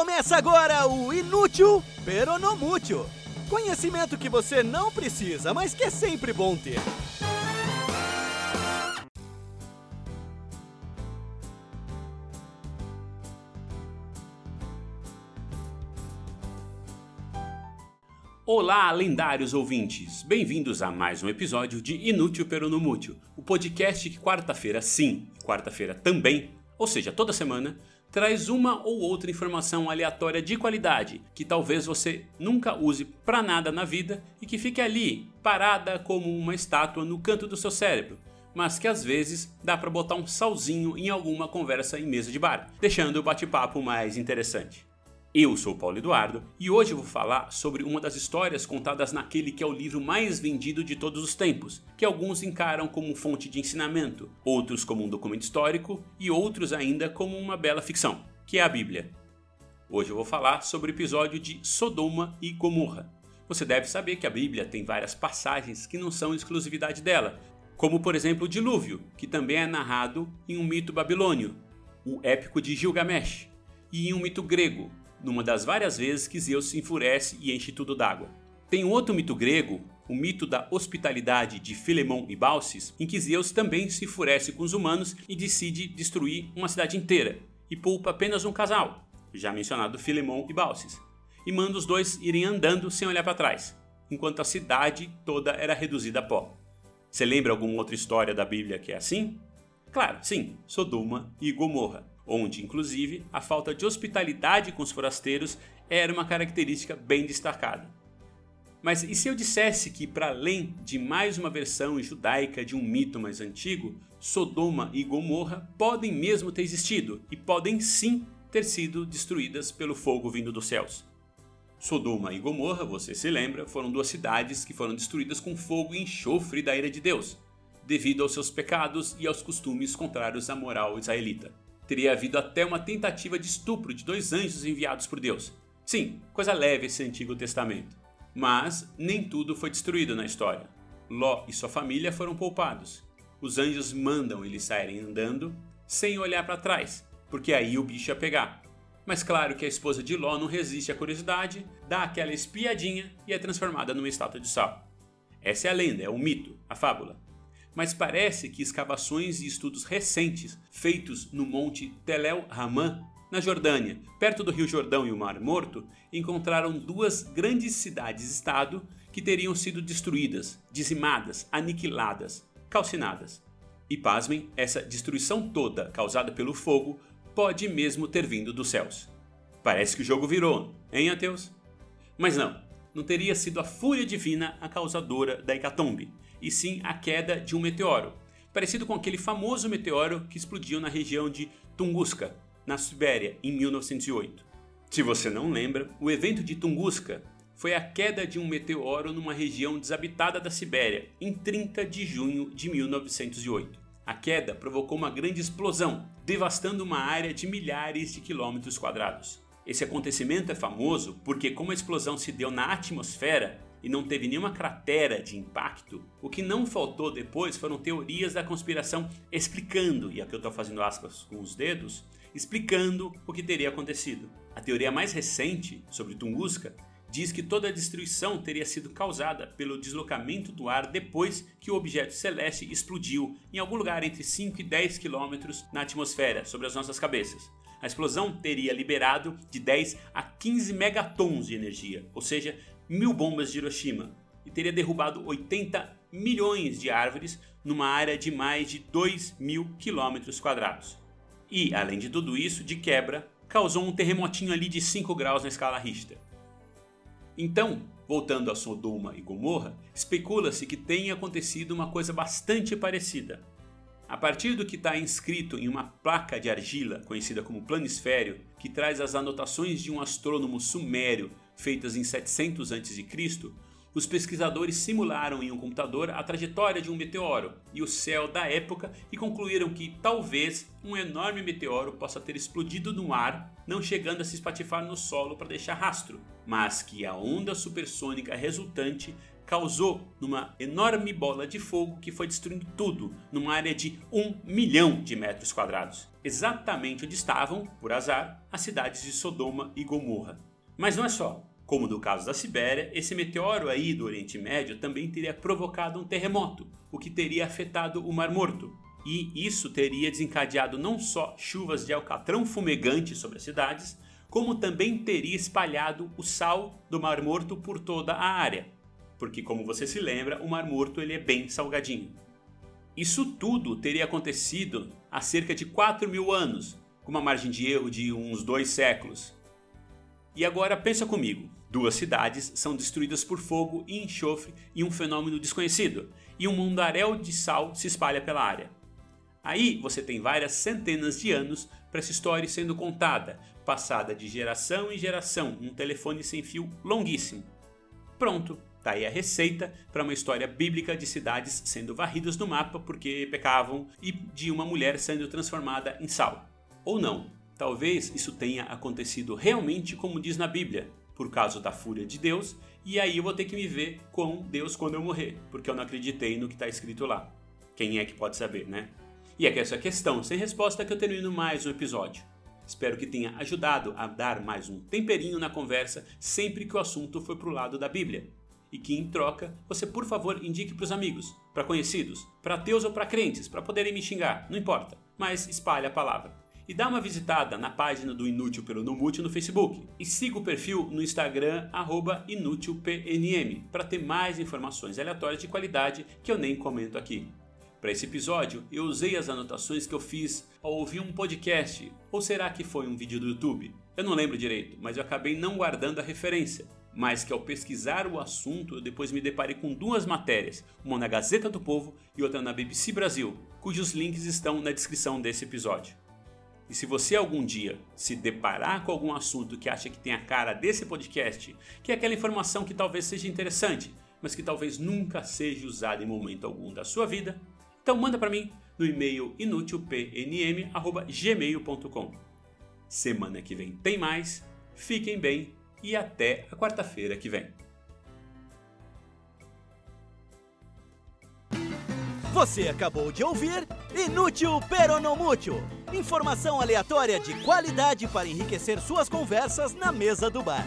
Começa agora o Inútil Peronomútil. Conhecimento que você não precisa, mas que é sempre bom ter. Olá, lendários ouvintes! Bem-vindos a mais um episódio de Inútil Peronomútil, o podcast que quarta-feira sim, quarta-feira também, ou seja, toda semana, traz uma ou outra informação aleatória de qualidade que talvez você nunca use para nada na vida e que fique ali, parada como uma estátua no canto do seu cérebro, mas que às vezes dá para botar um salzinho em alguma conversa em mesa de bar, deixando o bate-papo mais interessante. Eu sou Paulo Eduardo e hoje vou falar sobre uma das histórias contadas naquele que é o livro mais vendido de todos os tempos, que alguns encaram como fonte de ensinamento, outros como um documento histórico e outros ainda como uma bela ficção, que é a Bíblia. Hoje eu vou falar sobre o episódio de Sodoma e Gomorra. Você deve saber que a Bíblia tem várias passagens que não são exclusividade dela, como por exemplo o dilúvio, que também é narrado em um mito babilônio, o épico de Gilgamesh, e em um mito grego, numa das várias vezes que Zeus se enfurece e enche tudo d'água. Tem um outro mito grego, o mito da hospitalidade de Filemão e Baucis, em que Zeus também se enfurece com os humanos e decide destruir uma cidade inteira, e poupa apenas um casal, já mencionado Filemão e Baucis, e manda os dois irem andando sem olhar para trás, enquanto a cidade toda era reduzida a pó. Você lembra alguma outra história da Bíblia que é assim? Claro, sim, Sodoma e Gomorra onde, inclusive, a falta de hospitalidade com os forasteiros era uma característica bem destacada. Mas e se eu dissesse que, para além de mais uma versão judaica de um mito mais antigo, Sodoma e Gomorra podem mesmo ter existido e podem sim ter sido destruídas pelo fogo vindo dos céus? Sodoma e Gomorra, você se lembra, foram duas cidades que foram destruídas com fogo e enxofre da ira de Deus, devido aos seus pecados e aos costumes contrários à moral israelita teria havido até uma tentativa de estupro de dois anjos enviados por Deus. Sim, coisa leve esse Antigo Testamento. Mas nem tudo foi destruído na história. Ló e sua família foram poupados. Os anjos mandam eles saírem andando sem olhar para trás, porque aí o bicho ia pegar. Mas claro que a esposa de Ló não resiste à curiosidade, dá aquela espiadinha e é transformada numa estátua de sal. Essa é a lenda, é o mito, a fábula mas parece que escavações e estudos recentes feitos no Monte Tel El Haman, na Jordânia, perto do Rio Jordão e o Mar Morto, encontraram duas grandes cidades-estado que teriam sido destruídas, dizimadas, aniquiladas, calcinadas. E pasmem, essa destruição toda causada pelo fogo pode mesmo ter vindo dos céus. Parece que o jogo virou, hein, Ateus? Mas não, não teria sido a fúria divina a causadora da hecatombe, e sim a queda de um meteoro, parecido com aquele famoso meteoro que explodiu na região de Tunguska, na Sibéria, em 1908. Se você não lembra, o evento de Tunguska foi a queda de um meteoro numa região desabitada da Sibéria, em 30 de junho de 1908. A queda provocou uma grande explosão, devastando uma área de milhares de quilômetros quadrados. Esse acontecimento é famoso porque, como a explosão se deu na atmosfera, e não teve nenhuma cratera de impacto, o que não faltou depois foram teorias da conspiração explicando, e aqui eu estou fazendo aspas com os dedos, explicando o que teria acontecido. A teoria mais recente sobre Tunguska diz que toda a destruição teria sido causada pelo deslocamento do ar depois que o objeto celeste explodiu em algum lugar entre 5 e 10 quilômetros na atmosfera sobre as nossas cabeças. A explosão teria liberado de 10 a 15 megatons de energia, ou seja, mil bombas de Hiroshima e teria derrubado 80 milhões de árvores numa área de mais de 2 mil quilômetros quadrados. E, além de tudo isso, de quebra, causou um terremotinho ali de 5 graus na escala Richter. Então, voltando a Sodoma e Gomorra, especula-se que tenha acontecido uma coisa bastante parecida. A partir do que está inscrito em uma placa de argila, conhecida como planisfério, que traz as anotações de um astrônomo sumério feitas em 700 a.C., os pesquisadores simularam em um computador a trajetória de um meteoro e o céu da época e concluíram que talvez um enorme meteoro possa ter explodido no ar, não chegando a se espatifar no solo para deixar rastro, mas que a onda supersônica resultante causou numa enorme bola de fogo que foi destruindo tudo numa área de um milhão de metros quadrados, exatamente onde estavam, por azar, as cidades de Sodoma e Gomorra. Mas não é só. Como no caso da Sibéria, esse meteoro aí do Oriente Médio também teria provocado um terremoto, o que teria afetado o Mar Morto. E isso teria desencadeado não só chuvas de alcatrão fumegante sobre as cidades, como também teria espalhado o sal do Mar Morto por toda a área, porque como você se lembra, o Mar Morto ele é bem salgadinho. Isso tudo teria acontecido há cerca de 4 mil anos, com uma margem de erro de uns dois séculos. E agora pensa comigo, duas cidades são destruídas por fogo e enxofre em um fenômeno desconhecido, e um mundaréu de sal se espalha pela área. Aí você tem várias centenas de anos para essa história sendo contada, passada de geração em geração, um telefone sem fio longuíssimo. Pronto, tá aí a receita para uma história bíblica de cidades sendo varridas do mapa porque pecavam e de uma mulher sendo transformada em sal. Ou não, talvez isso tenha acontecido realmente como diz na Bíblia, por causa da fúria de Deus, e aí eu vou ter que me ver com Deus quando eu morrer, porque eu não acreditei no que está escrito lá. Quem é que pode saber, né? E é que essa questão sem resposta que eu termino mais um episódio. Espero que tenha ajudado a dar mais um temperinho na conversa sempre que o assunto for pro lado da Bíblia. E que em troca você por favor indique para os amigos, para conhecidos, para ateus ou para crentes, para poderem me xingar, não importa, mas espalhe a palavra. E dá uma visitada na página do Inútil pelo Numute no Facebook. E siga o perfil no Instagram, InútilPNM, para ter mais informações aleatórias de qualidade que eu nem comento aqui. Para esse episódio, eu usei as anotações que eu fiz ao ouvir um podcast, ou será que foi um vídeo do YouTube? Eu não lembro direito, mas eu acabei não guardando a referência. Mas que ao pesquisar o assunto, eu depois me deparei com duas matérias, uma na Gazeta do Povo e outra na BBC Brasil, cujos links estão na descrição desse episódio. E se você algum dia se deparar com algum assunto que acha que tem a cara desse podcast, que é aquela informação que talvez seja interessante, mas que talvez nunca seja usada em momento algum da sua vida, então manda para mim no e-mail inutilpnm@gmail.com. Semana que vem tem mais. Fiquem bem e até a quarta-feira que vem. Você acabou de ouvir Inútil Peronomútil. Informação aleatória de qualidade para enriquecer suas conversas na mesa do bar.